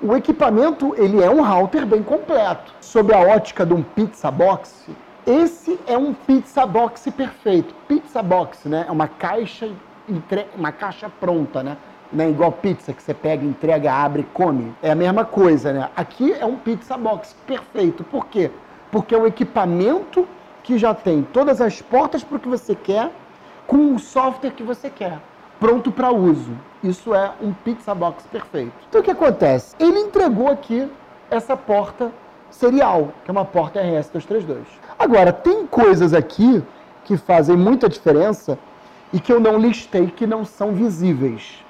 O equipamento ele é um router bem completo. Sob a ótica de um pizza box, esse é um pizza box perfeito. Pizza box, né? É uma caixa, uma caixa pronta, né? Não é igual pizza que você pega, entrega, abre, come. É a mesma coisa, né? Aqui é um pizza box perfeito. Por quê? Porque é um equipamento que já tem todas as portas para o que você quer, com o software que você quer, pronto para uso. Isso é um pizza box perfeito. Então o que acontece? Ele entregou aqui essa porta serial, que é uma porta RS-232. Agora, tem coisas aqui que fazem muita diferença e que eu não listei que não são visíveis.